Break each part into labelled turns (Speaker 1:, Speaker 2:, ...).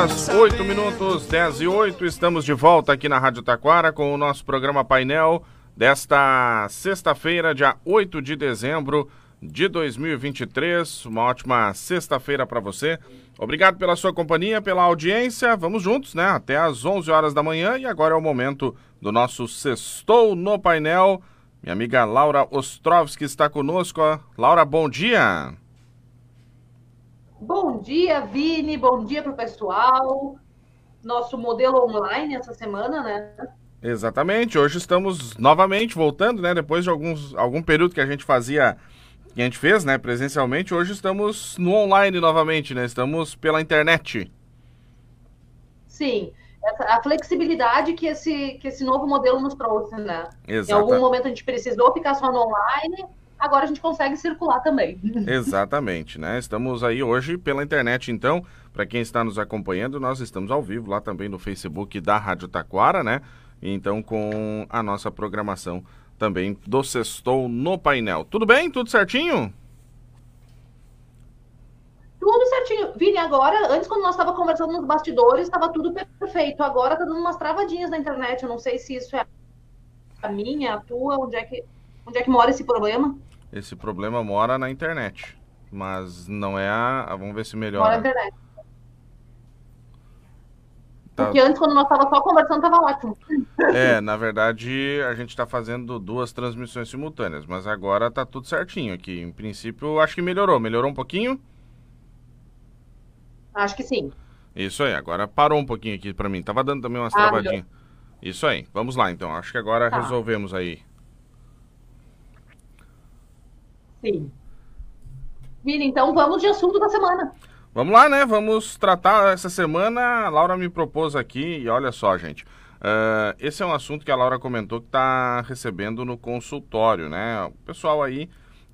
Speaker 1: horas 8 minutos, 10 e 8. Estamos de volta aqui na Rádio Taquara com o nosso programa painel desta sexta-feira, dia 8 de dezembro de 2023. Uma ótima sexta-feira para você. Obrigado pela sua companhia, pela audiência. Vamos juntos, né? Até às 11 horas da manhã e agora é o momento do nosso Sextou no Painel. Minha amiga Laura Ostrovski está conosco. Laura, bom dia.
Speaker 2: Bom dia, Vini. Bom dia para o pessoal. Nosso modelo online essa semana, né?
Speaker 1: Exatamente. Hoje estamos novamente voltando, né? Depois de alguns, algum período que a gente fazia, que a gente fez, né? Presencialmente, hoje estamos no online novamente, né? Estamos pela internet.
Speaker 2: Sim. Essa, a flexibilidade que esse, que esse novo modelo nos trouxe, né?
Speaker 1: Exato.
Speaker 2: Em algum momento a gente precisou ficar só no online, agora a gente consegue circular também.
Speaker 1: Exatamente, né? Estamos aí hoje pela internet, então, para quem está nos acompanhando, nós estamos ao vivo lá também no Facebook da Rádio Taquara, né? Então, com a nossa programação também do Sextou no painel. Tudo bem? Tudo certinho?
Speaker 2: Tudo certinho. Vini, agora, antes quando nós estávamos conversando nos bastidores, estava tudo perfeito. Agora tá dando umas travadinhas na internet. Eu não sei se isso é a minha, a tua, onde é que, onde é que mora esse problema?
Speaker 1: Esse problema mora na internet. Mas não é a. Vamos ver se melhora.
Speaker 2: Mora na internet. Tá. Porque antes, quando nós estávamos só conversando, estava ótimo.
Speaker 1: É, na verdade, a gente está fazendo duas transmissões simultâneas, mas agora está tudo certinho aqui. Em princípio, acho que melhorou. Melhorou um pouquinho?
Speaker 2: Acho que sim.
Speaker 1: Isso aí, agora parou um pouquinho aqui para mim. Tava dando também umas ah, travadinhas. Isso aí, vamos lá então. Acho que agora tá. resolvemos aí.
Speaker 2: Sim. Vini, então vamos de assunto da semana.
Speaker 1: Vamos lá, né? Vamos tratar essa semana. A Laura me propôs aqui, e olha só, gente. Uh, esse é um assunto que a Laura comentou que está recebendo no consultório, né? O pessoal aí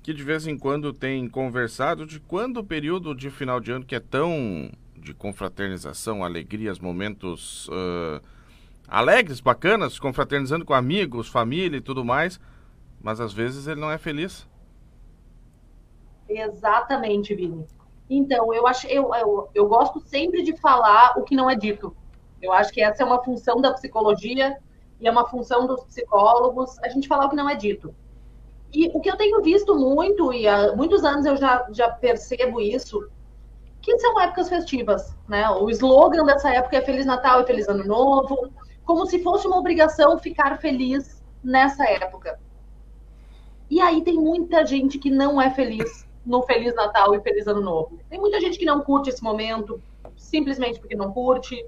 Speaker 1: que de vez em quando tem conversado de quando o período de final de ano que é tão de confraternização, alegrias, momentos uh, alegres, bacanas, confraternizando com amigos, família e tudo mais, mas às vezes ele não é feliz.
Speaker 2: Exatamente, Vini. Então, eu acho, eu, eu, eu gosto sempre de falar o que não é dito. Eu acho que essa é uma função da psicologia e é uma função dos psicólogos, a gente falar o que não é dito. E o que eu tenho visto muito, e há muitos anos eu já, já percebo isso, que são épocas festivas, né? O slogan dessa época é Feliz Natal e Feliz Ano Novo, como se fosse uma obrigação ficar feliz nessa época. E aí tem muita gente que não é feliz no Feliz Natal e Feliz Ano Novo. Tem muita gente que não curte esse momento, simplesmente porque não curte.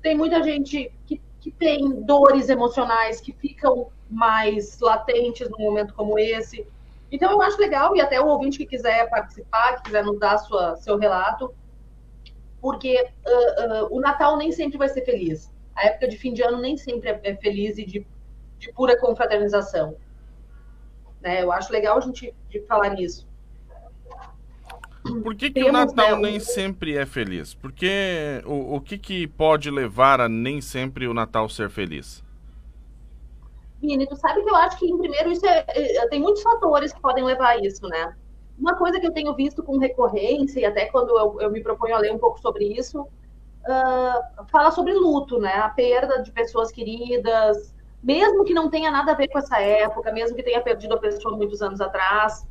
Speaker 2: Tem muita gente que, que tem dores emocionais que ficam mais latentes num momento como esse. Então eu acho legal, e até o ouvinte que quiser participar, que quiser nos dar sua, seu relato, porque uh, uh, o Natal nem sempre vai ser feliz. A época de fim de ano nem sempre é, é feliz e de, de pura confraternização. Né? Eu acho legal a gente falar nisso.
Speaker 1: Por que, que o Natal né, nem sempre é feliz? Porque o, o que, que pode levar a nem sempre o Natal ser feliz?
Speaker 2: Vini, tu sabe que eu acho que, em primeiro, isso é, é, tem muitos fatores que podem levar a isso, né? Uma coisa que eu tenho visto com recorrência, e até quando eu, eu me proponho a ler um pouco sobre isso, uh, fala sobre luto, né? A perda de pessoas queridas, mesmo que não tenha nada a ver com essa época, mesmo que tenha perdido a pessoa muitos anos atrás,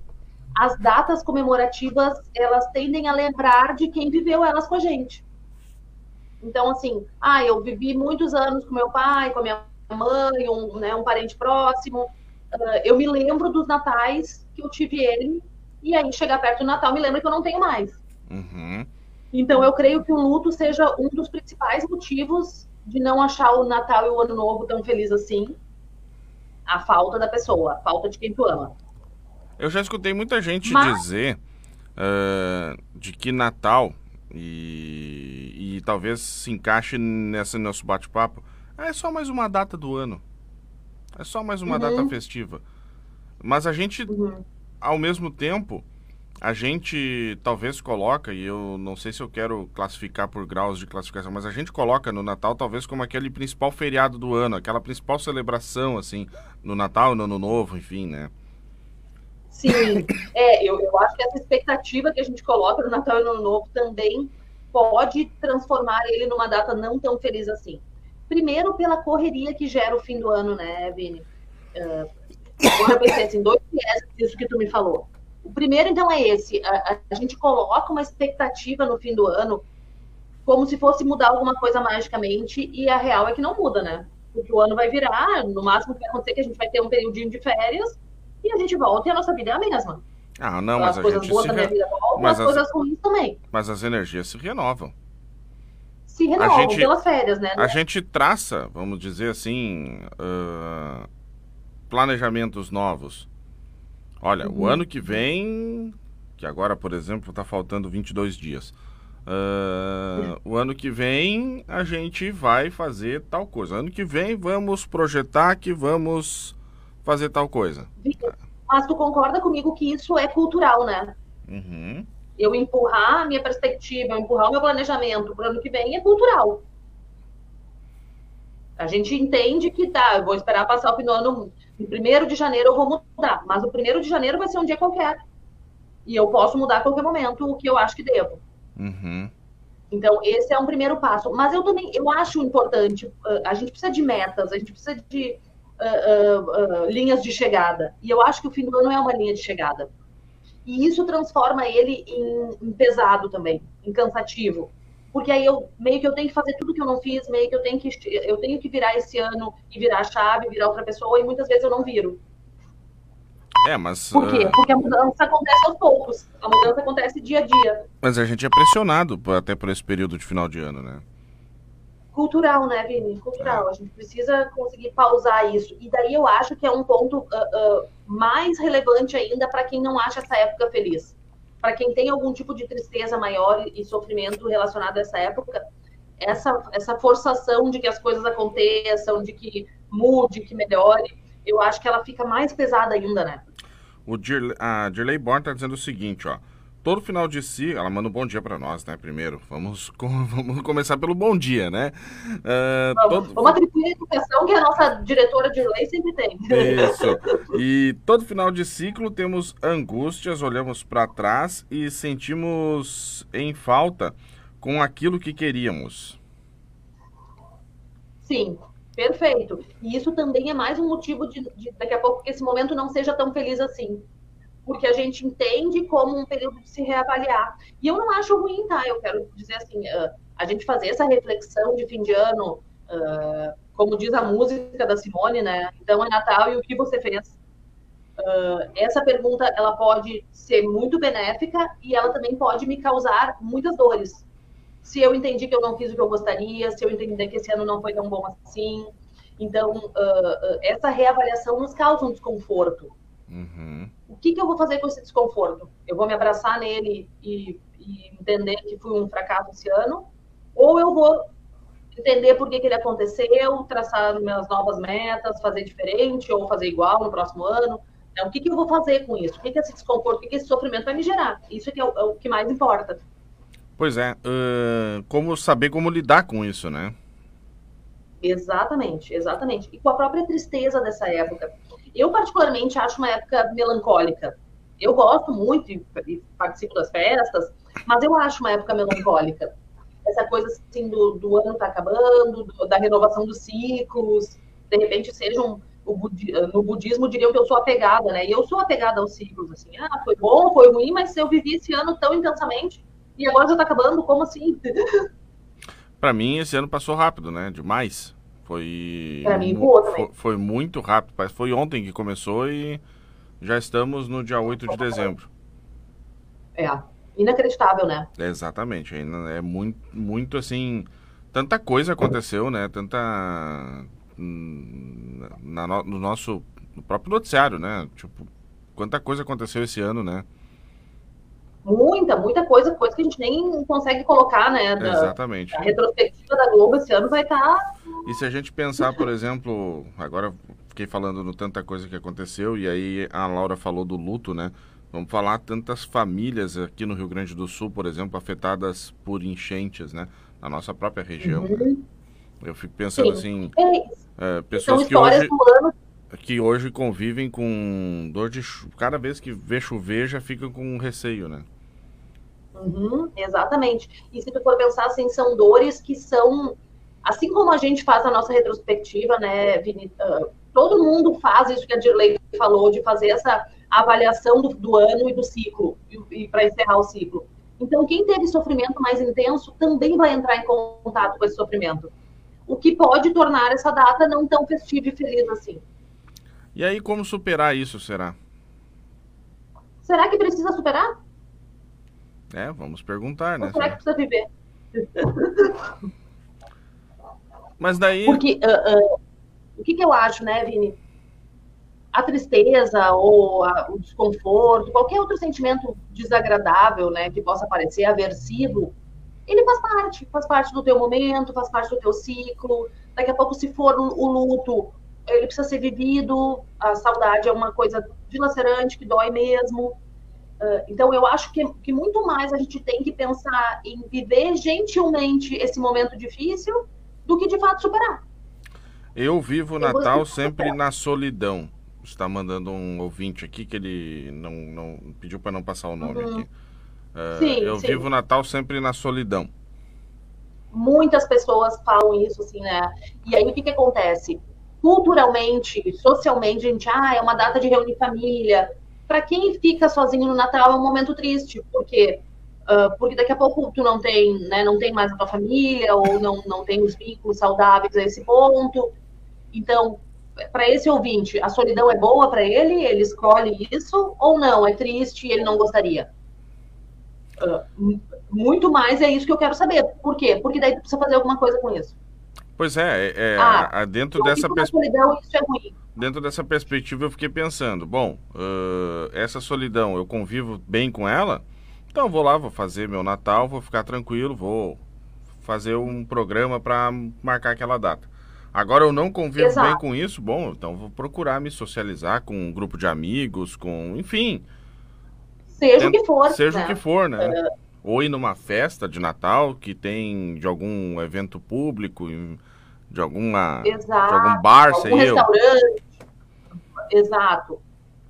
Speaker 2: as datas comemorativas elas tendem a lembrar de quem viveu elas com a gente. Então, assim, ah, eu vivi muitos anos com meu pai, com a minha mãe, um, né, um parente próximo. Uh, eu me lembro dos natais que eu tive ele, e aí chegar perto do Natal me lembra que eu não tenho mais.
Speaker 1: Uhum.
Speaker 2: Então, eu creio que o luto seja um dos principais motivos de não achar o Natal e o Ano Novo tão feliz assim. A falta da pessoa, a falta de quem tu ama.
Speaker 1: Eu já escutei muita gente Mas... dizer uh, de que Natal, e, e talvez se encaixe nesse nosso bate-papo, é só mais uma data do ano. É só mais uma uhum. data festiva. Mas a gente, uhum. ao mesmo tempo, a gente talvez coloca, e eu não sei se eu quero classificar por graus de classificação, mas a gente coloca no Natal talvez como aquele principal feriado do ano, aquela principal celebração, assim, no Natal, no Ano Novo, enfim, né?
Speaker 2: Sim, é, eu, eu acho que essa expectativa que a gente coloca no Natal e no Ano Novo também pode transformar ele numa data não tão feliz assim. Primeiro, pela correria que gera o fim do ano, né, Vini? Uh, eu pensei assim, dois viés disso que tu me falou. O primeiro, então, é esse. A, a, gente coloca uma expectativa no fim do ano como se fosse mudar alguma coisa magicamente, e a real é que não muda, né? Porque o ano vai virar, no máximo que vai acontecer é que a gente vai ter um período de férias e a gente volta e a nossa vida é a mesma.
Speaker 1: Ah, não, mas
Speaker 2: as coisas
Speaker 1: gente
Speaker 2: boas da minha
Speaker 1: re...
Speaker 2: vida voltam,
Speaker 1: mas
Speaker 2: as
Speaker 1: as-
Speaker 2: coisas ruins também.
Speaker 1: Mas as energias se renovam.
Speaker 2: Se renovam
Speaker 1: gente-
Speaker 2: pelas férias, né?
Speaker 1: A gente traça, vamos dizer assim, ah, planejamentos novos. Olha, o
Speaker 2: Uhum.
Speaker 1: ano que vem, que agora, por exemplo, está faltando 22 dias. ah, o ano que vem a gente vai fazer tal coisa. Ano que vem vamos projetar que vamos fazer tal coisa.
Speaker 2: Mas tu concorda comigo que isso é cultural, né?
Speaker 1: Uhum.
Speaker 2: Eu empurrar a minha perspectiva, eu empurrar o meu planejamento para o ano que vem é cultural. A gente entende que tá, eu vou esperar passar o fim do ano, em 1 de janeiro eu vou mudar, mas o 1 de janeiro vai ser um dia qualquer. E eu posso mudar a qualquer momento o que eu acho que devo.
Speaker 1: Uhum.
Speaker 2: Então, esse é um primeiro passo. Mas eu também, eu acho importante, a gente precisa de metas, a gente precisa de uh, uh, uh, linhas de chegada. E eu acho que o fim do ano é uma linha de chegada. E isso transforma ele em, em pesado também, em cansativo. Porque aí eu meio que eu tenho que fazer tudo que eu não fiz, meio que eu tenho que eu tenho que virar esse ano e virar a chave, virar outra pessoa, e muitas vezes eu não viro.
Speaker 1: É, mas,
Speaker 2: Por quê?
Speaker 1: ah,
Speaker 2: Porque a mudança acontece aos poucos. A mudança acontece dia a dia.
Speaker 1: mas a gente é pressionado até por esse período de final de ano, né?
Speaker 2: Cultural, né, Vini? Cultural. A gente precisa conseguir pausar isso. E daí eu acho que é um ponto ah, ah, mais relevante ainda para quem não acha essa época feliz. Para quem tem algum tipo de tristeza maior e sofrimento relacionado a essa época, essa, essa forçação de que as coisas aconteçam, de que mude, que melhore, eu acho que ela fica mais pesada ainda, né?
Speaker 1: O Dirle, a Dirley Born tá dizendo o seguinte, ó. Todo final de si, ela manda um bom dia pra nós, né? Primeiro, vamos, com- vamos começar pelo bom dia, né? Ah,
Speaker 2: Vamos,
Speaker 1: todo-
Speaker 2: vamos atribuir a educação que a nossa diretora de lei sempre tem.
Speaker 1: Isso. E todo final de ciclo temos angústias, olhamos pra trás e sentimos em falta com aquilo que queríamos.
Speaker 2: Sim, perfeito. E isso também é mais um motivo de, de daqui a pouco que esse momento não seja tão feliz assim. Porque a gente entende como um período de se reavaliar. E eu não acho ruim, tá? Eu quero dizer assim, a gente fazer essa reflexão de fim de ano, como diz a música da Simone, né? Então é Natal e o que você fez? Ah, essa pergunta ela pode ser muito benéfica e ela também pode me causar muitas dores se eu entendi que eu não fiz o que eu gostaria, se eu entender que esse ano não foi tão bom assim. Então, uh, uh, essa reavaliação nos causa um desconforto.
Speaker 1: Uhum.
Speaker 2: O que, que eu vou fazer com esse desconforto? Eu vou me abraçar nele e, e entender que fui um fracasso esse ano? Ou eu vou entender por que, que ele aconteceu, traçar minhas novas metas, fazer diferente ou fazer igual no próximo ano? Então, o que, que eu vou fazer com isso? O que, que esse desconforto, o que, que esse sofrimento vai me gerar? Isso é, é, o, é o que mais importa.
Speaker 1: Pois é, ah, como saber como lidar com isso, né?
Speaker 2: Exatamente, exatamente. E com a própria tristeza dessa época. Eu, particularmente, acho uma época melancólica. Eu gosto muito e, e participo das festas, mas eu acho uma época melancólica. Essa coisa assim do, do ano tá acabando, do- da renovação dos ciclos, de repente sejam. budi- no budismo diriam que eu sou apegada, né? E eu sou apegada aos ciclos, assim. Ah, foi bom, foi ruim, mas eu vivi esse ano tão intensamente e agora já tá acabando, como assim?
Speaker 1: Pra mim, esse ano passou rápido, né? Demais. Foi.
Speaker 2: Pra mim, voou também.
Speaker 1: Foi, foi muito rápido. Parece que Foi ontem que começou e já estamos no dia 8 de dezembro.
Speaker 2: É, inacreditável, né?
Speaker 1: Exatamente. ainda É muito, muito assim. Tanta coisa aconteceu, né? Tanta. hum, Na, no, no nosso. No próprio noticiário, né? Tipo, quanta coisa aconteceu esse ano, né?
Speaker 2: Muita, muita coisa, coisa que a gente nem consegue colocar, né? Da,
Speaker 1: Exatamente.
Speaker 2: a retrospectiva da Globo esse ano vai tá estar.
Speaker 1: E se a gente pensar, por exemplo, agora fiquei falando no tanta coisa que aconteceu, e aí a Laura falou do luto, né? Vamos falar tantas famílias aqui no Rio Grande do Sul, por exemplo, afetadas por enchentes, né? Na nossa própria região. né? Eu fico pensando assim,
Speaker 2: É,
Speaker 1: é,
Speaker 2: são
Speaker 1: pessoas que hoje, que hoje convivem com dor de. Cada vez que vê chover já ficam com receio, né?
Speaker 2: Uhum, exatamente. E se tu for pensar assim, são dores que são, assim como a gente faz a nossa retrospectiva, né, Vini, uh, todo mundo faz isso que a Dirley falou, de fazer essa avaliação do, do ano e do ciclo, e, e para encerrar o ciclo. Então, quem teve sofrimento mais intenso também vai entrar em contato com esse sofrimento. O que pode tornar essa data não tão festiva e feliz assim.
Speaker 1: E aí, como superar isso, será?
Speaker 2: Será que precisa superar?
Speaker 1: É, vamos perguntar, né?
Speaker 2: Ou será que precisa viver?
Speaker 1: Mas daí.
Speaker 2: Porque uh, uh, o que, que, eu acho, né, Vini? A tristeza ou a, o desconforto, qualquer outro sentimento desagradável, né, que possa parecer aversivo, ele faz parte, faz parte do teu momento, faz parte do teu ciclo. Daqui a pouco, se for o luto, ele precisa ser vivido. A saudade é uma coisa dilacerante que dói mesmo. Uh, então, eu acho que, que muito mais a gente tem que pensar em viver gentilmente esse momento difícil do que de fato superar.
Speaker 1: Eu vivo o Natal sempre na solidão. Está mandando um ouvinte aqui que ele não, não pediu para não passar o nome uhum. aqui. Uh, sim, eu sim. vivo o Natal sempre na solidão.
Speaker 2: Muitas pessoas falam isso, assim, né? E aí o que, que acontece? Culturalmente, socialmente, a gente, ah, é uma data de reunir família, para quem fica sozinho no Natal é um momento triste, porque uh, porque daqui a pouco tu não tem, né, não tem mais a tua família ou não não tem os vínculos saudáveis a esse ponto. Então, para esse ouvinte, a solidão é boa para ele? Ele escolhe isso ou não? É triste e ele não gostaria? Uh, muito mais é isso que eu quero saber. Por quê? Porque daí tu precisa fazer alguma coisa com isso.
Speaker 1: Pois é, é, é ah, dentro dessa
Speaker 2: perspectiva. isso é ruim
Speaker 1: dentro dessa perspectiva eu fiquei pensando, bom, uh, essa solidão, eu convivo bem com ela, então vou lá, vou fazer meu Natal, vou ficar tranquilo, vou fazer um programa para marcar aquela data. Agora eu não convivo Exato. bem com isso, bom, então vou procurar me socializar com um grupo de amigos, com, enfim.
Speaker 2: Seja o que for.
Speaker 1: Seja né? o que for, né? É... Ou ir numa festa de Natal que tem de algum evento público, de alguma
Speaker 2: Exato.
Speaker 1: de algum bar, algum sei
Speaker 2: restaurante. Eu. Exato.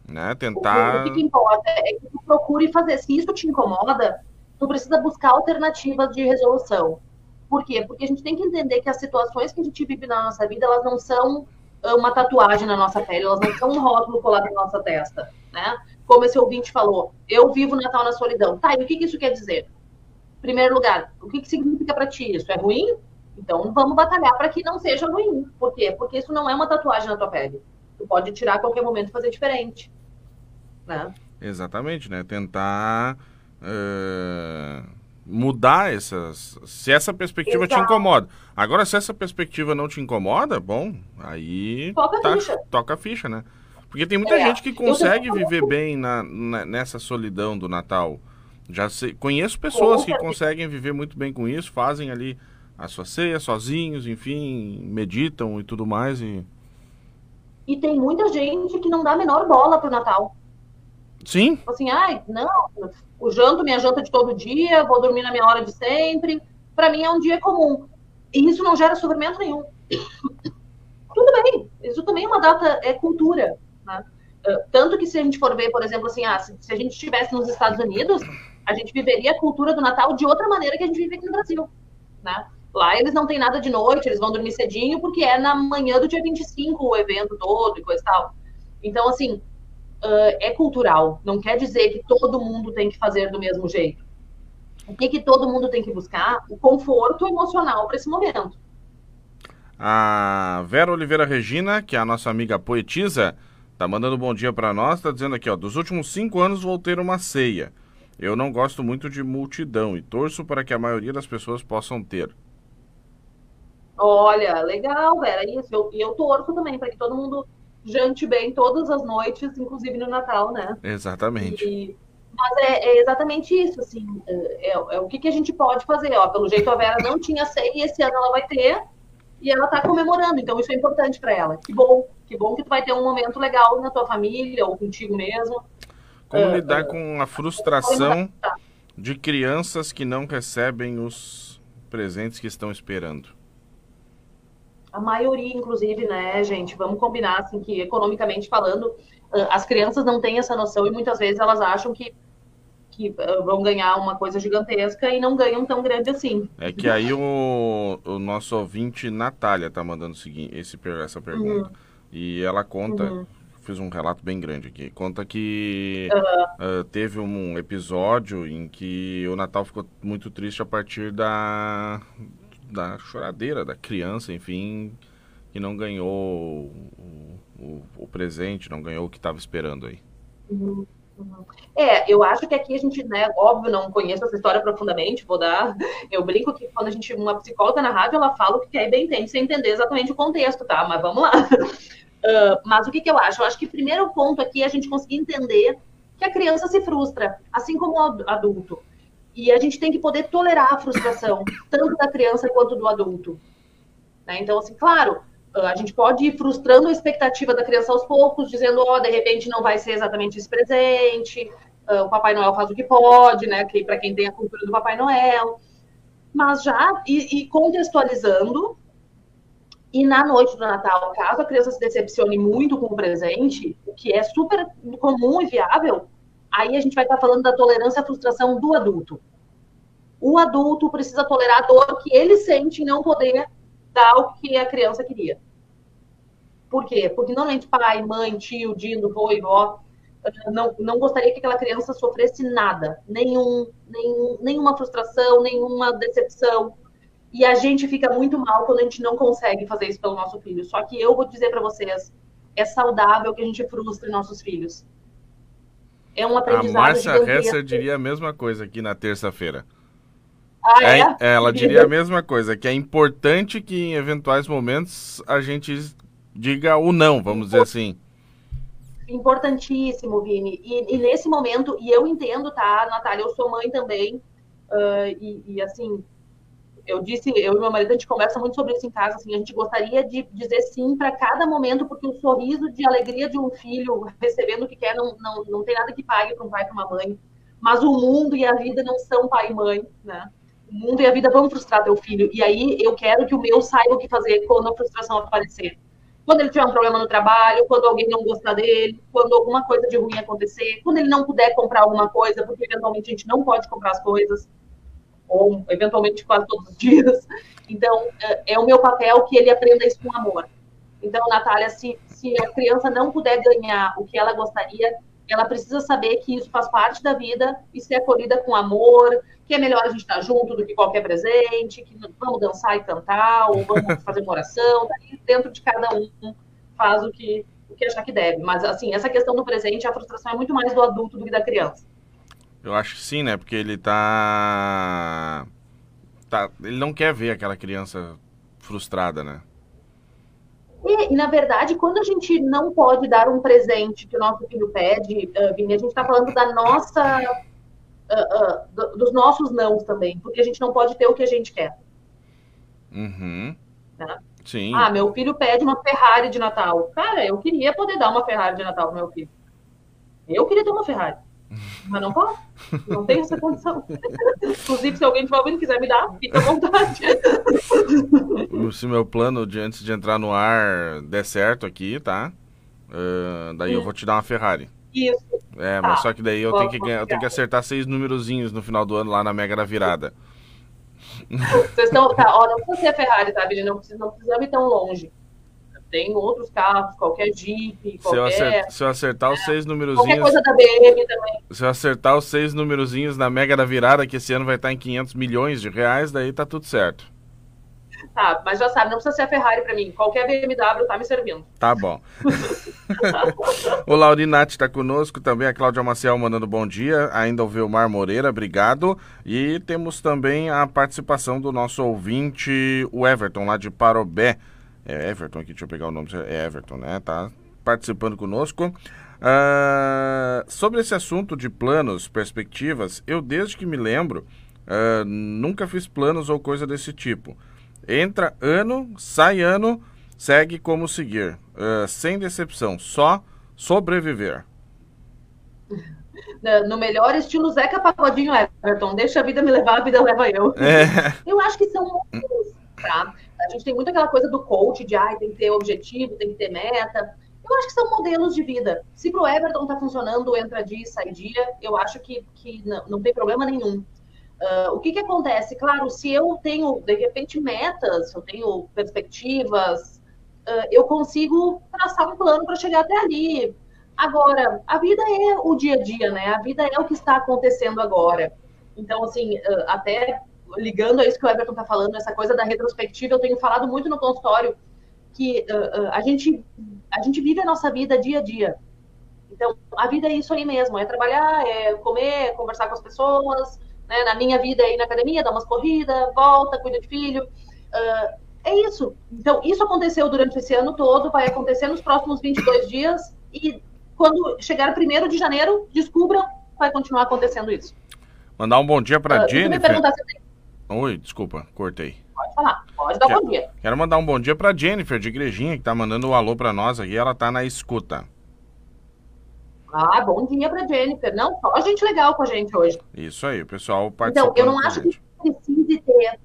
Speaker 1: Né? Tentar.
Speaker 2: O, o que, importa é que tu procure fazer. Se isso te incomoda, tu precisa buscar alternativas de resolução. Por quê? Porque a gente tem que entender que as situações que a gente vive na nossa vida, elas não são ah, uma tatuagem na nossa pele, elas não são um rótulo colado na nossa testa, né? Como esse ouvinte falou, eu vivo Natal na solidão. Tá, e o que, que isso quer dizer? Em primeiro lugar, o que, que significa para ti isso? É ruim? Então vamos batalhar para que não seja ruim. Por quê? Porque isso não é uma tatuagem na tua pele. Tu pode tirar a qualquer momento e fazer diferente. Né?
Speaker 1: Exatamente, né? Tentar uh, mudar essas. Se essa perspectiva Exato. te incomoda. Agora, se essa perspectiva não te incomoda, bom, aí.
Speaker 2: Toca tá, a ficha.
Speaker 1: Toca a ficha, né? Porque tem muita é. gente que consegue viver bem na, na, nessa solidão do Natal. Já conheço pessoas que conseguem viver muito bem com isso, fazem ali a sua ceia sozinhos, enfim, meditam e tudo mais. E,
Speaker 2: e tem muita gente que não dá a menor bola pro Natal.
Speaker 1: Sim.
Speaker 2: Tipo assim, ai, não, o janto, minha janta de todo dia, vou dormir na minha hora de sempre. Para mim é um dia comum. E isso não gera sofrimento nenhum. Tudo bem, isso também é uma data, é cultura. Né? Tanto que se a gente for ver, por exemplo, assim, ah, se, se a gente estivesse nos Estados Unidos, a gente viveria a cultura do Natal de outra maneira que a gente vive aqui no Brasil. Né? Lá eles não têm nada de noite, eles vão dormir cedinho, porque é na manhã do dia 25 o evento todo e coisa e tal. Então, assim, uh, é cultural. Não quer dizer que todo mundo tem que fazer do mesmo jeito. O que, que todo mundo tem que buscar? O conforto emocional para esse momento.
Speaker 1: A Vera Oliveira Regina, que é a nossa amiga poetisa, tá mandando um bom dia para nós, tá dizendo aqui, ó, dos últimos cinco anos vou ter uma ceia. Eu não gosto muito de multidão e torço para que a maioria das pessoas possam ter.
Speaker 2: Olha, legal, Vera, isso. E eu, eu torço também para que todo mundo jante bem todas as noites, inclusive no Natal, né?
Speaker 1: Exatamente.
Speaker 2: E, mas é, é, exatamente isso, assim, é, é, é, o que, que a gente pode fazer, ó. Pelo jeito a Vera não tinha ceia e esse ano ela vai ter e ela tá comemorando, então isso é importante para ela. Que bom, que bom que tu vai ter um momento legal na tua família ou contigo mesmo.
Speaker 1: Como uh, lidar uh, com a frustração de crianças que não recebem os presentes que estão esperando?
Speaker 2: A maioria, inclusive, né, gente, vamos combinar, assim, que economicamente falando, as crianças não têm essa noção e muitas vezes elas acham que, que vão ganhar uma coisa gigantesca e não ganham tão grande assim.
Speaker 1: É que aí o, o nosso ouvinte, Natália, tá mandando seguinte, esse, essa pergunta. Uhum. E ela conta, uhum. fiz um relato bem grande aqui, conta que uhum. uh, teve um episódio em que o Natal ficou muito triste a partir da, da choradeira da criança, enfim, que não ganhou o, o, o presente, não ganhou o que estava esperando aí.
Speaker 2: É, eu acho que aqui a gente, né, óbvio, não conheço essa história profundamente, vou dar. Eu brinco que quando a gente, uma psicóloga na rádio, ela fala o que quer e bem entende, sem entender exatamente o contexto, tá? Mas vamos lá. Uh, mas o que, que eu acho? Eu acho que o primeiro ponto aqui é a gente conseguir entender que a criança se frustra, assim como o adulto. E a gente tem que poder tolerar a frustração, tanto da criança quanto do adulto. Né? Então, assim, claro, a gente pode ir frustrando a expectativa da criança aos poucos, dizendo, ó, oh, de repente não vai ser exatamente esse presente, uh, o Papai Noel faz o que pode, né? Que para quem tem a cultura do Papai Noel. Mas já e, e, contextualizando, e na noite do Natal, caso a criança se decepcione muito com o presente, o que é super comum e viável, aí a gente vai estar falando da tolerância à frustração do adulto. O adulto precisa tolerar a dor que ele sente em não poder dar o que a criança queria. Por quê? Porque normalmente pai, mãe, tio, dino, vô e vó não, não gostaria que aquela criança sofresse nada, nenhum, nenhum, nenhuma frustração, nenhuma decepção. E a gente fica muito mal quando a gente não consegue fazer isso pelo nosso filho. Só que eu vou dizer para vocês, é saudável que a gente frustre nossos filhos.
Speaker 1: É um aprendizado. A Márcia Hesser diria a mesma coisa aqui na terça-feira.
Speaker 2: Ah, é?
Speaker 1: é? Ela diria a mesma coisa, que é importante que em eventuais momentos a gente diga o não, vamos dizer assim.
Speaker 2: Importantíssimo, Vini. E, e nesse momento, e eu entendo, tá, Natália, eu sou mãe também, uh, e, e, assim, eu disse, eu e meu marido, a gente conversa muito sobre isso em casa, assim, a gente gostaria de dizer sim para cada momento, porque o sorriso de alegria de um filho recebendo o que quer não, não, não tem nada que pague para um pai e para uma mãe. Mas o mundo e a vida não são pai e mãe, né? O mundo e a vida vão frustrar teu filho. E aí eu quero que o meu saiba o que fazer quando a frustração aparecer quando ele tiver um problema no trabalho, quando alguém não gostar dele, quando alguma coisa de ruim acontecer, quando ele não puder comprar alguma coisa, porque eventualmente a gente não pode comprar as coisas, ou eventualmente quase todos os dias. Então, é, é o meu papel que ele aprenda isso com amor. Então, Natália, se, se a criança não puder ganhar o que ela gostaria, ela precisa saber que isso faz parte da vida e ser acolhida com amor, que é melhor a gente estar junto do que qualquer presente, que vamos dançar e cantar, ou vamos fazer uma oração, daí dentro de cada um faz o que, o que achar que deve. Mas, assim, essa questão do presente, a frustração é muito mais do adulto do que da criança.
Speaker 1: Eu acho que sim, né? Porque ele tá... tá... Ele não quer ver aquela criança frustrada, né?
Speaker 2: E, na verdade, quando a gente não pode dar um presente que o nosso filho pede, uh, Vini, a gente está falando da nossa uh, uh, dos nossos nãos também, porque a gente não pode ter o que a gente quer.
Speaker 1: Uhum.
Speaker 2: Né?
Speaker 1: Sim.
Speaker 2: Ah, meu filho pede uma Ferrari de Natal. Cara, eu queria poder dar uma Ferrari de Natal pro meu filho. Eu queria ter uma Ferrari. Mas não posso. Não tenho essa condição. Inclusive, se alguém estiver ouvindo quiser me dar, fica à vontade.
Speaker 1: Se meu plano de antes de entrar no ar der certo aqui, tá? Uh, daí eu vou te dar uma Ferrari.
Speaker 2: Isso.
Speaker 1: É, mas tá. só que daí eu tenho que, eu tenho que acertar seis númerozinhos no final do ano lá na Mega da Virada.
Speaker 2: Vocês estão. Tá, ó, não precisa ser a Ferrari, tá? Não precisa, não precisa ir tão longe. Tem outros carros, qualquer Jeep, qualquer... Se eu acertar,
Speaker 1: se eu acertar os seis númerozinhos... Qualquer
Speaker 2: coisa da BM também.
Speaker 1: Se eu acertar os seis númerozinhos na Mega da Virada, que esse ano vai estar em 500 milhões de reais, daí tá tudo certo.
Speaker 2: Tá, mas já sabe, não precisa ser a Ferrari para mim. Qualquer BMW tá me servindo.
Speaker 1: Tá bom. o Laurinati está conosco, também a Cláudia Maciel mandando bom dia, ainda o Vilmar Moreira, obrigado. E temos também a participação do nosso ouvinte, o Everton, lá de Parobé. É Everton aqui, deixa eu pegar o nome, é Everton, né? Tá participando conosco. Uh, sobre esse assunto de planos, perspectivas, eu desde que me lembro, uh, nunca fiz planos ou coisa desse tipo. Entra ano, sai ano, segue como seguir. Uh, sem decepção, só sobreviver.
Speaker 2: No melhor estilo Zeca Pagodinho Everton, deixa a vida me levar, a vida leva eu.
Speaker 1: É.
Speaker 2: Eu acho que são muitos, tá? A gente tem muito aquela coisa do coach de ah, tem que ter objetivo, tem que ter meta. Eu acho que são modelos de vida. Se para o Everton está funcionando entra dia e sai dia, eu acho que, que não, não tem problema nenhum. Uh, o que, que acontece? Claro, se eu tenho, de repente, metas, eu tenho perspectivas, uh, eu consigo traçar um plano para chegar até ali. Agora, a vida é o dia a dia, né? A vida é o que está acontecendo agora. Então, assim, uh, até ligando a isso que o Everton está falando, essa coisa da retrospectiva, eu tenho falado muito no consultório que a, gente, a gente vive a nossa vida dia a dia. Então, a vida é isso aí mesmo, é trabalhar, é comer, conversar com as pessoas, né? Na minha vida, ir na academia, dar umas corridas, volta, cuida de filho. Uh, é isso. Então, isso aconteceu durante esse ano todo, vai acontecer nos próximos 22 dias e quando chegar primeiro de janeiro, descubram, vai continuar acontecendo isso.
Speaker 1: Mandar um bom dia para uh, Jennifer. Tem... Oi, desculpa, cortei.
Speaker 2: Pode falar, pode dar um bom dia.
Speaker 1: Quero mandar um bom dia para Jennifer de Igrejinha, que tá mandando um alô para nós aqui, ela tá na escuta.
Speaker 2: Ah, bom dia para Jennifer. Não, só gente legal com a gente hoje.
Speaker 1: Isso aí, o pessoal participando.
Speaker 2: Então, eu não acho que precise ter,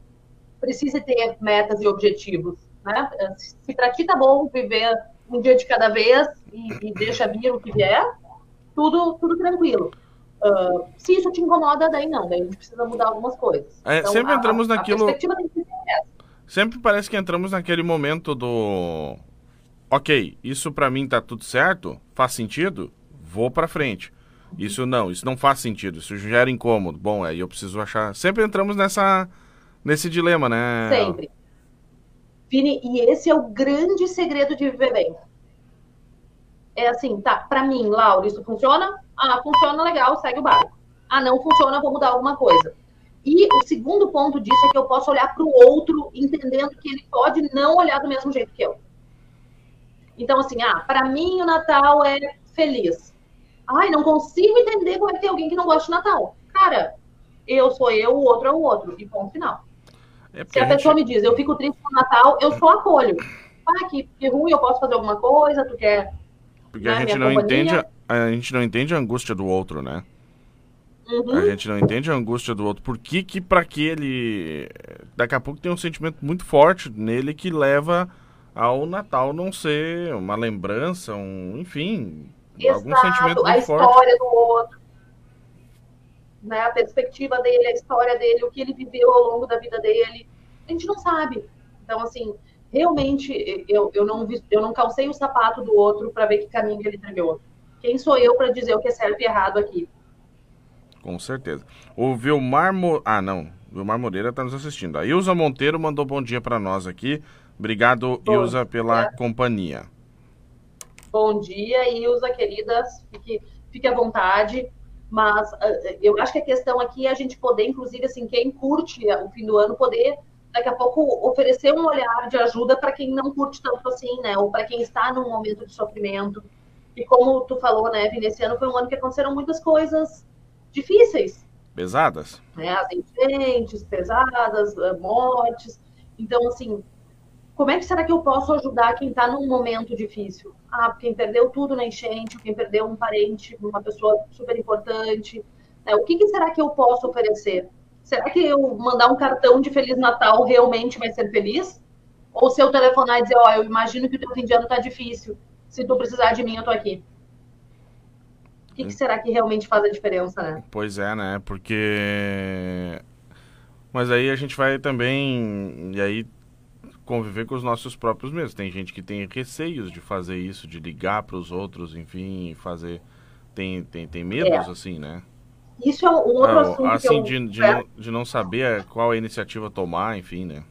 Speaker 2: precise ter metas e objetivos. Né? Se para ti tá bom viver um dia de cada vez e, e deixa vir o que vier, tudo, tudo tranquilo. Uh, se isso te incomoda, daí não, daí a gente precisa mudar algumas coisas.
Speaker 1: É, então, sempre a, entramos naquilo. Sempre parece que entramos naquele momento do. Ok, isso para mim tá tudo certo, faz sentido, vou para frente. Isso não, isso não faz sentido, isso gera incômodo. Bom, aí eu preciso achar. Sempre entramos nessa nesse dilema, né?
Speaker 2: Sempre. Vini, e esse é o grande segredo de viver bem. É assim, tá, para mim, Laura, isso funciona? Ah, funciona legal, segue o barco. Ah, não funciona, vou mudar alguma coisa. E o segundo ponto disso é que eu posso olhar para o outro, entendendo que ele pode não olhar do mesmo jeito que eu. Então, assim, ah, para mim o Natal é feliz. Ai, não consigo entender como é que tem alguém que não gosta de Natal. Cara, eu sou eu, o outro é o outro. E ponto final. É Se a, gente... pessoa me diz, eu fico triste com o Natal, eu só acolho. Ah, que, que ruim, eu posso fazer alguma coisa, tu quer.
Speaker 1: Porque né, a gente não entende a, a, gente não entende a angústia do outro, né? Uhum. A gente não entende a angústia do outro. Por que que pra que ele... Daqui a pouco tem um sentimento muito forte nele que leva ao Natal não ser uma lembrança, um... Enfim,
Speaker 2: Exato, algum sentimento a história forte. do outro. Né, a perspectiva dele, a história dele, o que ele viveu ao longo da vida dele. A gente não sabe. Então, assim, realmente, eu, eu, não, eu não calcei o sapato do outro para ver que caminho ele trilhou. Quem sou eu para dizer o que é certo e errado aqui?
Speaker 1: Com certeza. O Vilmar... Mo... Ah, não. Vilmar Moreira está nos assistindo. A Ilza Monteiro mandou bom dia para nós aqui. Obrigado, bom, Ilza, pela é. companhia.
Speaker 2: Bom dia, Ilza, querida, fique, fique à vontade. Mas uh, eu acho que a questão aqui é a gente poder, inclusive, assim, quem curte o fim do ano, poder daqui a pouco oferecer um olhar de ajuda para quem não curte tanto assim, né? Ou para quem está num momento de sofrimento. E como tu falou, né, Vini, esse ano foi um ano que aconteceram muitas coisas difíceis.
Speaker 1: Pesadas.
Speaker 2: Né? As enchentes pesadas, mortes. Então, assim, como é que será que eu posso ajudar quem está num momento difícil? Ah, quem perdeu tudo na enchente, quem perdeu um parente, uma pessoa super importante. Né? O que, que, será que eu posso oferecer? Será que eu mandar um cartão de Feliz Natal realmente vai ser feliz? Ou se eu telefonar e dizer, ó, oh, eu imagino que o teu fim de ano tá difícil. Se tu precisar de mim, eu tô aqui. O que, que será que realmente faz a diferença, né?
Speaker 1: Pois é, né? Porque... Mas aí a gente vai também... E aí conviver com os nossos próprios mesmos. Tem gente que tem receios de fazer isso, de ligar para os outros, enfim, fazer. Tem, tem, tem medos, é. assim, né?
Speaker 2: Isso é um outro é, assunto.
Speaker 1: Assim, eu... de, de, é. não, de não saber qual a iniciativa tomar, enfim, né?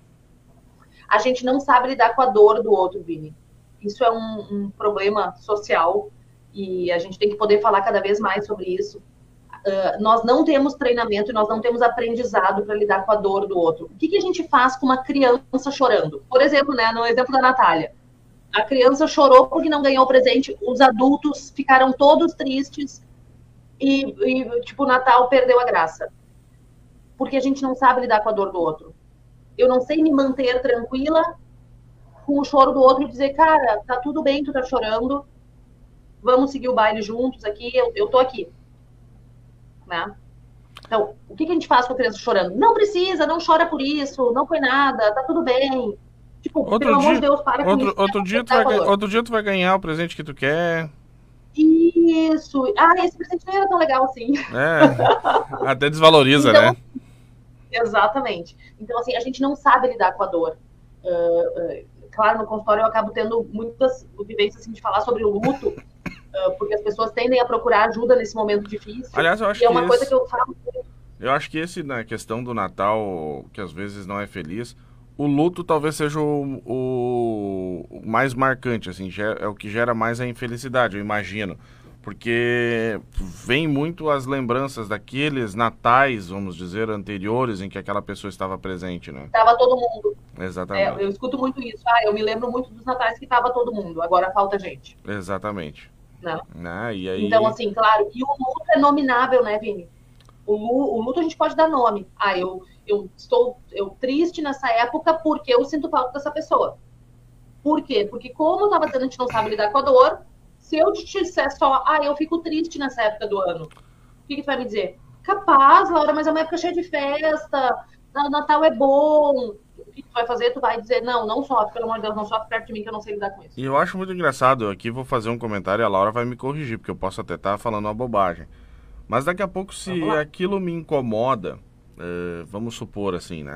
Speaker 2: A gente não sabe lidar com a dor do outro, Vini. Isso é um, um problema social e a gente tem que poder falar cada vez mais sobre isso. Uh, nós não temos treinamento e nós não temos aprendizado para lidar com a dor do outro. O que, que, a gente faz com uma criança chorando? Por exemplo, né, no exemplo da Natália. A criança chorou porque não ganhou o presente, os adultos ficaram todos tristes e, e, tipo, o Natal perdeu a graça. Porque a gente não sabe lidar com a dor do outro. Eu não sei me manter tranquila com o choro do outro e dizer, cara, tá tudo bem, tu tá chorando, vamos seguir o baile juntos aqui, eu, eu tô aqui né? Então, o que, que a gente faz com a criança chorando? Não precisa, não chora por isso, não foi nada, tá tudo bem.
Speaker 1: Tipo, outro pelo dia, amor de Deus, para outro, com outro dia, tu vai, outro dia tu vai ganhar o presente que tu quer.
Speaker 2: Isso. Ah, esse presente não era tão legal assim.
Speaker 1: É. Até desvaloriza, então, né?
Speaker 2: Exatamente. Então, assim, a gente não sabe lidar com a dor. Uh, uh, claro, no consultório eu acabo tendo muitas vivências assim, de falar sobre o luto, uh, porque as pessoas tendem a procurar ajuda nesse momento difícil.
Speaker 1: Aliás, eu acho e é uma que coisa esse... que eu falo. Eu acho que esse, na questão do Natal, que às vezes não é feliz, o luto talvez seja o, o, o mais marcante, assim, é o que gera mais a infelicidade, eu imagino. Porque vem muito as lembranças daqueles natais, vamos dizer, anteriores em que aquela pessoa estava presente, né?
Speaker 2: Estava todo mundo.
Speaker 1: Exatamente.
Speaker 2: É, eu escuto muito isso. Ah, eu me lembro muito dos natais que estava todo mundo, agora falta gente.
Speaker 1: Exatamente.
Speaker 2: Não.
Speaker 1: Né? E aí...
Speaker 2: Então, assim, claro, e o luto é nominável, né, Vini? O luto, o luto a gente pode dar nome. Ah, eu, eu estou eu triste nessa época porque eu sinto falta dessa pessoa. Por quê? Porque como eu estava dizendo, a gente não sabe lidar com a dor. Se eu te disser só, ah, eu fico triste nessa época do ano, o que, que tu vai me dizer? Capaz, Laura, mas é uma época cheia de festa, Natal é bom. O que tu vai fazer? Tu vai dizer, não, não sofre, pelo amor de Deus, não sofre perto de mim que eu não sei lidar com isso.
Speaker 1: E eu acho muito engraçado, aqui vou fazer um comentário e a Laura vai me corrigir, porque eu posso até estar tá falando uma bobagem. Mas daqui a pouco, se aquilo me incomoda, é, vamos supor assim, né?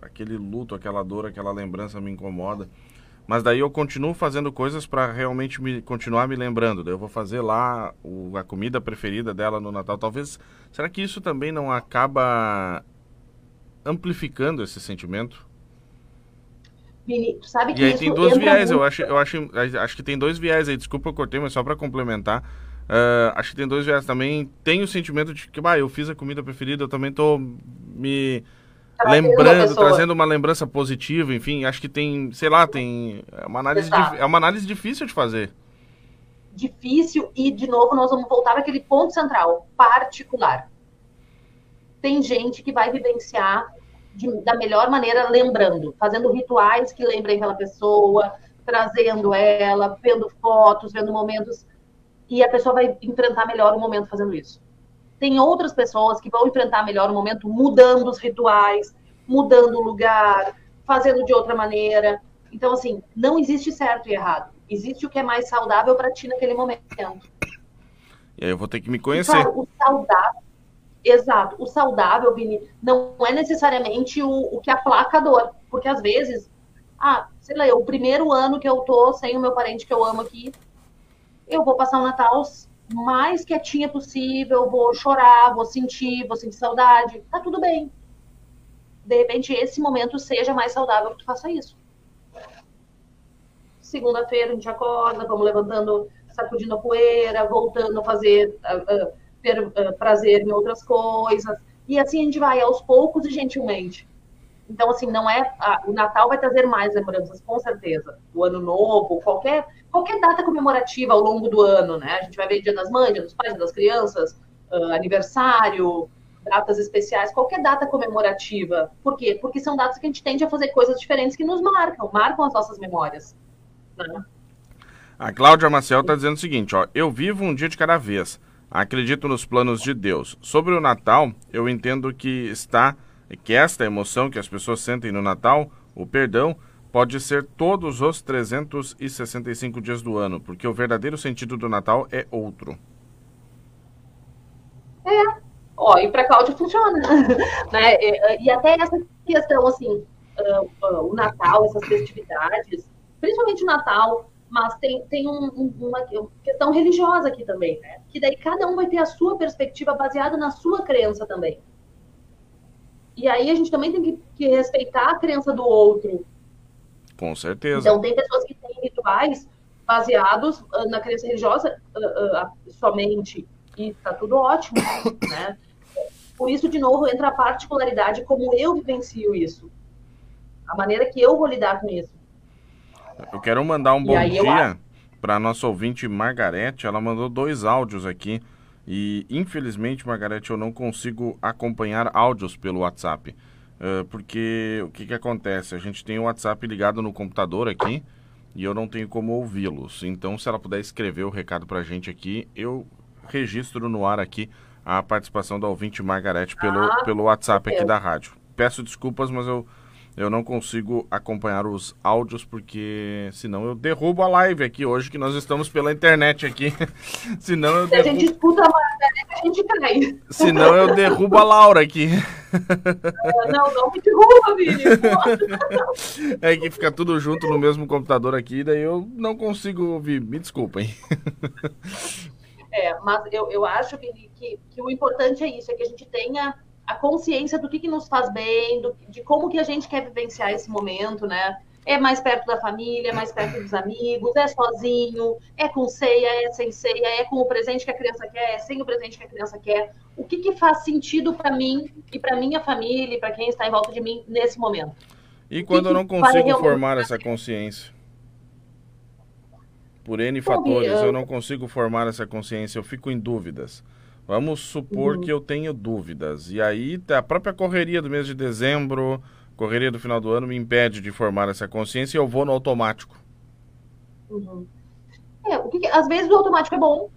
Speaker 1: Aquele luto, aquela dor, aquela lembrança me incomoda. Mas daí eu continuo fazendo coisas para realmente me continuar me lembrando. Daí eu vou fazer lá o, a comida preferida dela no Natal. Talvez. Será que isso também não acaba amplificando esse sentimento?
Speaker 2: Vini, sabe que
Speaker 1: e aí tem dois viés, muito... eu acho, eu acho, acho que tem dois viés aí, desculpa eu cortei, mas só para complementar. Uh, acho que tem dois viés também. Tem o sentimento de que, bah, eu fiz a comida preferida, eu também tô me lembrando, trazendo uma lembrança positiva, enfim, acho que tem, sei lá, tem é uma análise é uma análise difícil de fazer.
Speaker 2: Difícil e de novo nós vamos voltar àquele ponto central, particular. Tem gente que vai vivenciar de, da melhor maneira lembrando, fazendo rituais que lembrem aquela pessoa, trazendo ela, vendo fotos, vendo momentos e a pessoa vai enfrentar melhor o momento fazendo isso. Tem outras pessoas que vão enfrentar melhor o momento mudando os rituais, mudando o lugar, fazendo de outra maneira. Então, assim, não existe certo e errado. Existe o que é mais saudável para ti naquele momento.
Speaker 1: E aí eu vou ter que me conhecer.
Speaker 2: Então, o saudável. Exato. O saudável, Vini, não é necessariamente o, o que aplaca a dor. Porque às vezes, ah, sei lá, o primeiro ano que eu tô sem o meu parente que eu amo aqui, eu vou passar o Natal mais quietinha possível, vou chorar, vou sentir, vou sentir saudade, tá tudo bem. De repente, esse momento seja mais saudável que tu faça isso. Segunda-feira a gente acorda, vamos levantando, sacudindo a poeira, voltando a fazer, uh, uh, ter uh, prazer em outras coisas. E assim a gente vai aos poucos e gentilmente. Então, assim, não é. o Natal vai trazer mais lembranças, com certeza. O Ano Novo, qualquer, qualquer data comemorativa ao longo do ano, né? A gente vai ver Dia das Mães, Dia dos Pais, Dia das Crianças, uh, aniversário, datas especiais, qualquer data comemorativa. Por quê? Porque são datas que a gente tende a fazer coisas diferentes que nos marcam, marcam as nossas memórias. Né?
Speaker 1: A Cláudia Maciel está dizendo o seguinte: ó, eu vivo um dia de cada vez. Acredito nos planos de Deus. Sobre o Natal, eu entendo que está que esta emoção que as pessoas sentem no Natal, o perdão, pode ser todos os 365 dias do ano, porque o verdadeiro sentido do Natal é outro.
Speaker 2: É, ó, e para Cláudia funciona, né? E, e, até essa questão, assim, uh, uh, o Natal, essas festividades, principalmente o Natal, mas tem, tem um, um, uma questão religiosa aqui também, né? Que daí cada um vai ter a sua perspectiva baseada na sua crença também. E aí a gente também tem que, que respeitar a crença do outro.
Speaker 1: Com certeza.
Speaker 2: Então, tem pessoas que têm rituais baseados uh, na crença religiosa uh, uh, somente. E tá tudo ótimo, né? Por isso, de novo, entra a particularidade, como eu vivencio isso. A maneira que eu vou lidar com isso.
Speaker 1: Eu quero mandar um bom dia para nossa ouvinte Margarete. Ela mandou dois áudios aqui. E infelizmente, Margarete, eu não consigo acompanhar áudios pelo WhatsApp. Uh, porque o que, que acontece? A gente tem o WhatsApp ligado no computador aqui e eu não tenho como ouvi-los. Então, se ela puder escrever o recado para a gente aqui, eu registro no ar aqui a participação da ouvinte Margarete pelo, ah, pelo WhatsApp aqui da rádio. Peço desculpas, mas eu eu não consigo acompanhar os áudios porque senão eu derrubo a live aqui hoje que nós estamos pela internet aqui. senão eu
Speaker 2: derrubo... Se a gente escuta a internet, a gente cai.
Speaker 1: Senão eu derrubo a Laura aqui.
Speaker 2: não, não me derruba, Vini.
Speaker 1: é que fica tudo junto no mesmo computador aqui, daí eu não consigo ouvir. Me desculpem.
Speaker 2: É, mas eu, eu acho que, que, que o importante é isso, é que a gente tenha a consciência do que, que nos faz bem, do, de como que a gente quer vivenciar esse momento, né? É mais perto da família, é mais perto dos amigos, é sozinho, é com ceia, é sem ceia, é com o presente que a criança quer, é sem o presente que a criança quer. O que, que faz sentido para mim e para minha família e para quem está em volta de mim nesse momento?
Speaker 1: E quando que eu não consigo formar essa consciência? Por N fatores, eu não consigo formar essa consciência, eu fico em dúvidas. Vamos supor uhum. que eu tenho dúvidas. E aí a própria correria do mês de dezembro, correria do final do ano, me impede de formar essa consciência e eu vou no automático.
Speaker 2: Uhum. É, o que, às vezes o automático é bom.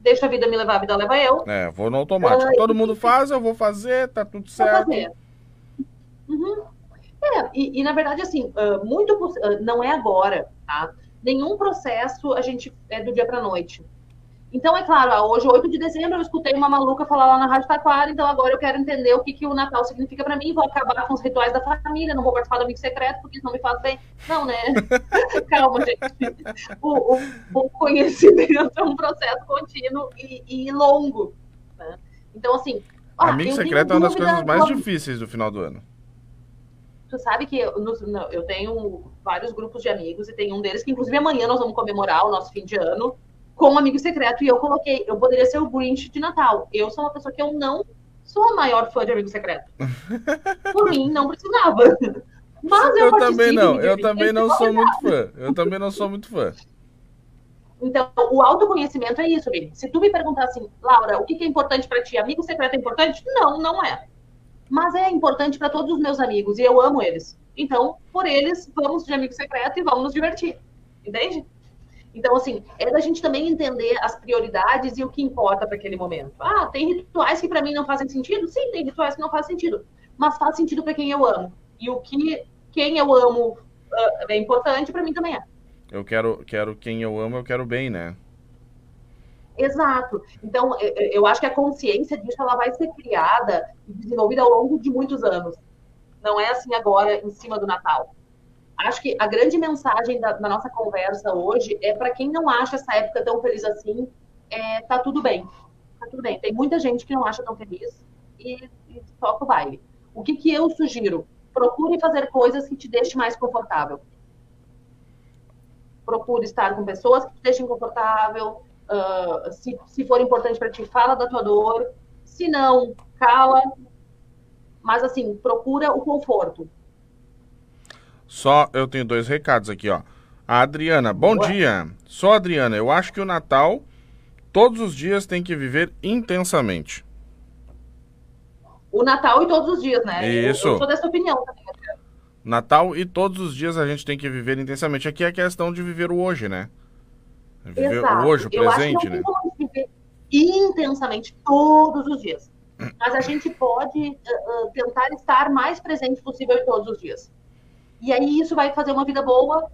Speaker 2: Deixa a vida me levar, a vida leva eu.
Speaker 1: É, vou no automático. Uh, Todo mundo faz, eu vou fazer, tá tudo certo. Vou fazer.
Speaker 2: Uhum. É, e, e, na verdade, assim, uh, muito uh, não é agora, tá? Nenhum processo a gente é do dia para noite. Então, é claro, hoje, 8 de dezembro, eu escutei uma maluca falar lá na Rádio Taquara, então agora eu quero entender o que, que o Natal significa para mim, vou acabar com os rituais da família, não vou participar do amigo secreto, porque isso não me faz bem. Não, né? Calma, gente. O, o, o, conhecimento é um processo contínuo e, e longo. Né? Então, assim.
Speaker 1: Ah, amigo secreto é uma das coisas mais difíceis do final do ano.
Speaker 2: Tu sabe que eu, eu tenho vários grupos de amigos e tem um deles que, inclusive, amanhã nós vamos comemorar o nosso fim de ano com um amigo secreto. E eu coloquei, eu poderia ser o Grinch de Natal. Eu sou uma pessoa que eu não sou a maior fã de amigo secreto. Por mim, não precisava. Mas eu,
Speaker 1: eu também não, eu também não sou muito fã. Eu também não sou muito fã.
Speaker 2: Então, o autoconhecimento é isso, Vini. Se tu me perguntar assim, Laura, o que é importante para ti? Amigo secreto é importante? Não, não é. Mas é importante para todos os meus amigos e eu amo eles. Então, por eles, vamos de amigo secreto e vamos nos divertir. Entende? Então, assim, é da gente também entender as prioridades e o que importa para aquele momento. Ah, tem rituais que para mim não fazem sentido? Sim, tem rituais que não fazem sentido. Mas faz sentido para quem eu amo. E o que quem eu amo uh, é importante, para mim também é.
Speaker 1: Eu quero, quero quem eu amo, eu quero bem, né?
Speaker 2: Exato. Então, eu acho que a consciência disso ela vai ser criada e desenvolvida ao longo de muitos anos. Não é assim agora, em cima do Natal. Acho que a grande mensagem da, da nossa conversa hoje é para quem não acha essa época tão feliz assim, é, tá tudo bem. Tá tudo bem. Tem muita gente que não acha tão feliz e, e toca o baile. O que, que eu sugiro? Procure fazer coisas que te deixem mais confortável. Procure estar com pessoas que te deixem confortável. Uh, se, se for importante para ti, fala da tua dor. Se não, cala. Mas assim, procura o conforto.
Speaker 1: Só eu tenho dois recados aqui, ó. A Adriana, bom Boa. dia. Só Adriana, eu acho que o Natal todos os dias tem que viver intensamente.
Speaker 2: O Natal e todos os dias, né?
Speaker 1: Isso. Eu,
Speaker 2: eu sou dessa opinião também.
Speaker 1: Natal e todos os dias a gente tem que viver intensamente. Aqui é a questão de viver o hoje, né?
Speaker 2: Viver Exato. o hoje, o presente, eu acho que não né? viver intensamente todos os dias. Mas a gente pode uh, tentar estar mais presente possível todos os dias. E aí isso vai fazer uma vida boa,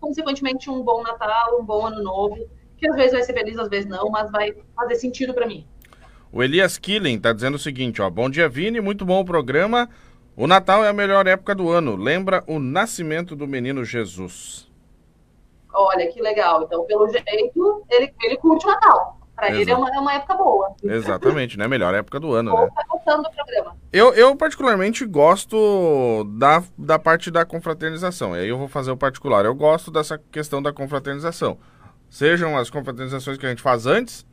Speaker 2: consequentemente um bom Natal, um bom Ano Novo, que às vezes vai ser feliz, às vezes não, mas vai fazer sentido para mim.
Speaker 1: O Elias Killing está dizendo o seguinte, ó, bom dia Vini, muito bom o programa. O Natal é a melhor época do ano, lembra o nascimento do menino Jesus.
Speaker 2: Olha, que legal. Então, pelo jeito, ele, ele curte o Natal. Para ele é uma, é uma, época boa.
Speaker 1: Exatamente, né? Melhor época do ano, né?
Speaker 2: Tá gostando do programa.
Speaker 1: Eu, eu particularmente gosto da, da parte da confraternização. E aí eu vou fazer o particular. Eu gosto dessa questão da confraternização. Sejam as confraternizações que a gente faz antes,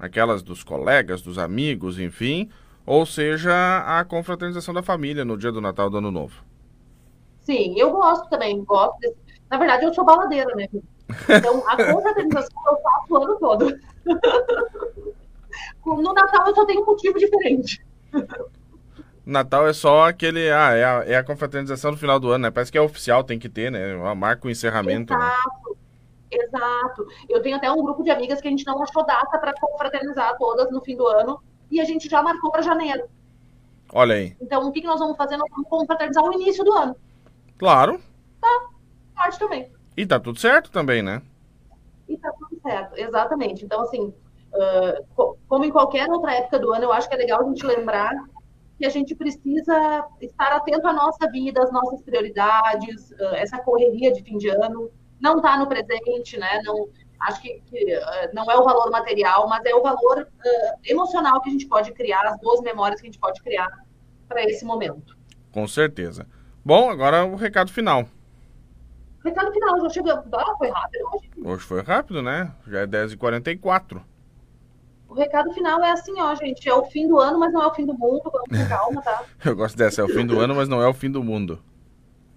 Speaker 1: aquelas dos colegas, dos amigos, enfim, ou seja, a confraternização da família no dia do Natal do Ano Novo.
Speaker 2: Sim, eu gosto também. Gosto desse... Na verdade, eu sou baladeira, né? Então, a confraternização eu faço o ano todo. No Natal eu só tenho um motivo diferente.
Speaker 1: Natal é só aquele. Ah, é a, é a confraternização no final do ano, né? Parece que é oficial, tem que ter, né? Marca o encerramento.
Speaker 2: Né? Exato, né? exato. Eu tenho até um grupo de amigas que a gente não achou data para confraternizar todas no fim do ano e a gente já marcou para janeiro.
Speaker 1: Olha aí.
Speaker 2: Então, o que, que nós vamos fazer? Nós vamos confraternizar o início do ano.
Speaker 1: Claro.
Speaker 2: Tá, parte também.
Speaker 1: E tá tudo certo também, né?
Speaker 2: Certo, exatamente. Então, assim, uh, como em qualquer outra época do ano, eu acho que é legal a gente lembrar que a gente precisa estar atento à nossa vida, às nossas prioridades, uh, essa correria de fim de ano não está no presente, né? Não, acho que, que uh, não é o valor material, mas é o valor emocional que a gente pode criar, as boas memórias que a gente pode criar para esse momento.
Speaker 1: Com certeza. Bom, agora o recado final.
Speaker 2: Recado final, já chegou. Ah, foi rápido hoje.
Speaker 1: Hoje foi rápido, né? Já é 10h44.
Speaker 2: O recado final é assim, ó, gente. É o fim do ano, mas não é o fim do mundo. Vamos com calma, tá?
Speaker 1: Eu gosto dessa. É o fim do ano, mas não é o fim do mundo.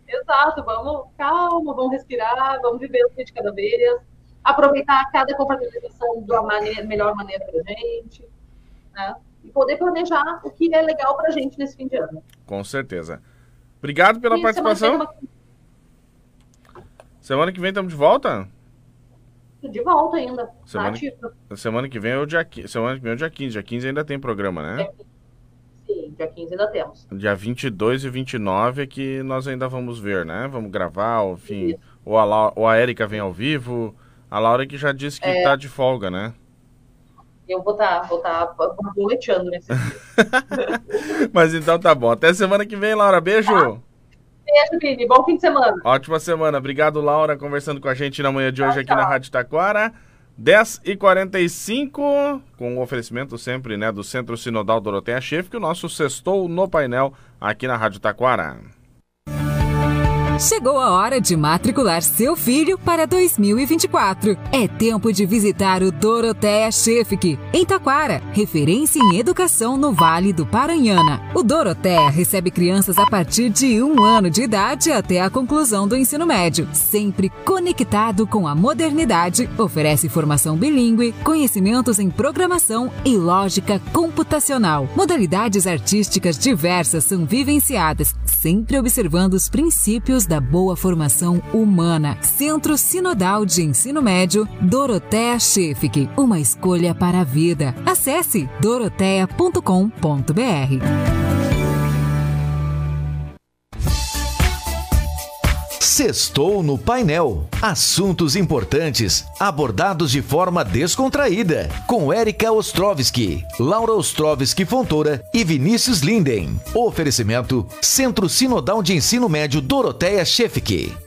Speaker 2: Exato. Vamos, calma, vamos respirar, vamos viver o dia de cada vez. Aproveitar cada confraternização da maneira, melhor maneira pra gente. Né? E poder planejar o que é legal pra gente nesse fim de ano.
Speaker 1: Com certeza. Obrigado pela e participação. Semana que, uma... semana que vem estamos de volta?
Speaker 2: De volta ainda.
Speaker 1: Semana, semana que vem é o dia, semana que vem é o dia 15. Dia 15 ainda tem programa,
Speaker 2: né? Sim, dia 15 ainda temos.
Speaker 1: Dia 22 e 29 é que nós ainda vamos ver, né? Vamos gravar, enfim. Ou a, ou a Erika vem ao vivo. A Laura que já disse que é... tá de folga, né?
Speaker 2: Eu vou estar tá, vou tá boleteando nesse dia.
Speaker 1: Mas então tá bom. Até semana que vem, Laura. Beijo. Tá.
Speaker 2: Beijo, Vini. Bom fim de semana.
Speaker 1: Ótima semana. Obrigado, Laura, conversando com a gente na manhã de hoje tchau, aqui tchau. na Rádio Taquara. 10h45, com o oferecimento sempre né, do Centro Sinodal Doroteia Chef, que o nosso sextou no painel aqui na Rádio Taquara.
Speaker 3: Chegou a hora de matricular seu filho para 2024. É tempo de visitar o Doroteia Chefik, em Taquara, referência em educação no Vale do Paranhana. O Doroteia recebe crianças a partir de um ano de idade até a conclusão do ensino médio, sempre conectado com a modernidade, oferece formação bilíngue, conhecimentos em programação e lógica computacional. Modalidades artísticas diversas são vivenciadas, sempre observando os princípios da boa formação humana. Centro Sinodal de Ensino Médio, Dorotea Chefik, uma escolha para a vida. Acesse dorotea.com.br.
Speaker 4: Sextou no painel. Assuntos importantes abordados de forma descontraída. Com Érica Ostrovski, Laura Ostrovski Fontoura e Vinícius Linden. Oferecimento Centro Sinodal de Ensino Médio Doroteia Chefik.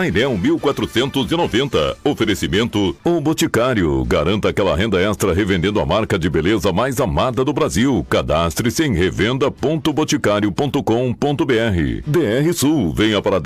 Speaker 5: Painel 1490. Oferecimento O Boticário. Garanta aquela renda extra revendendo a marca de beleza mais amada do Brasil. Cadastre-se em revenda.boticário.com.br. DR Sul. Venha para 10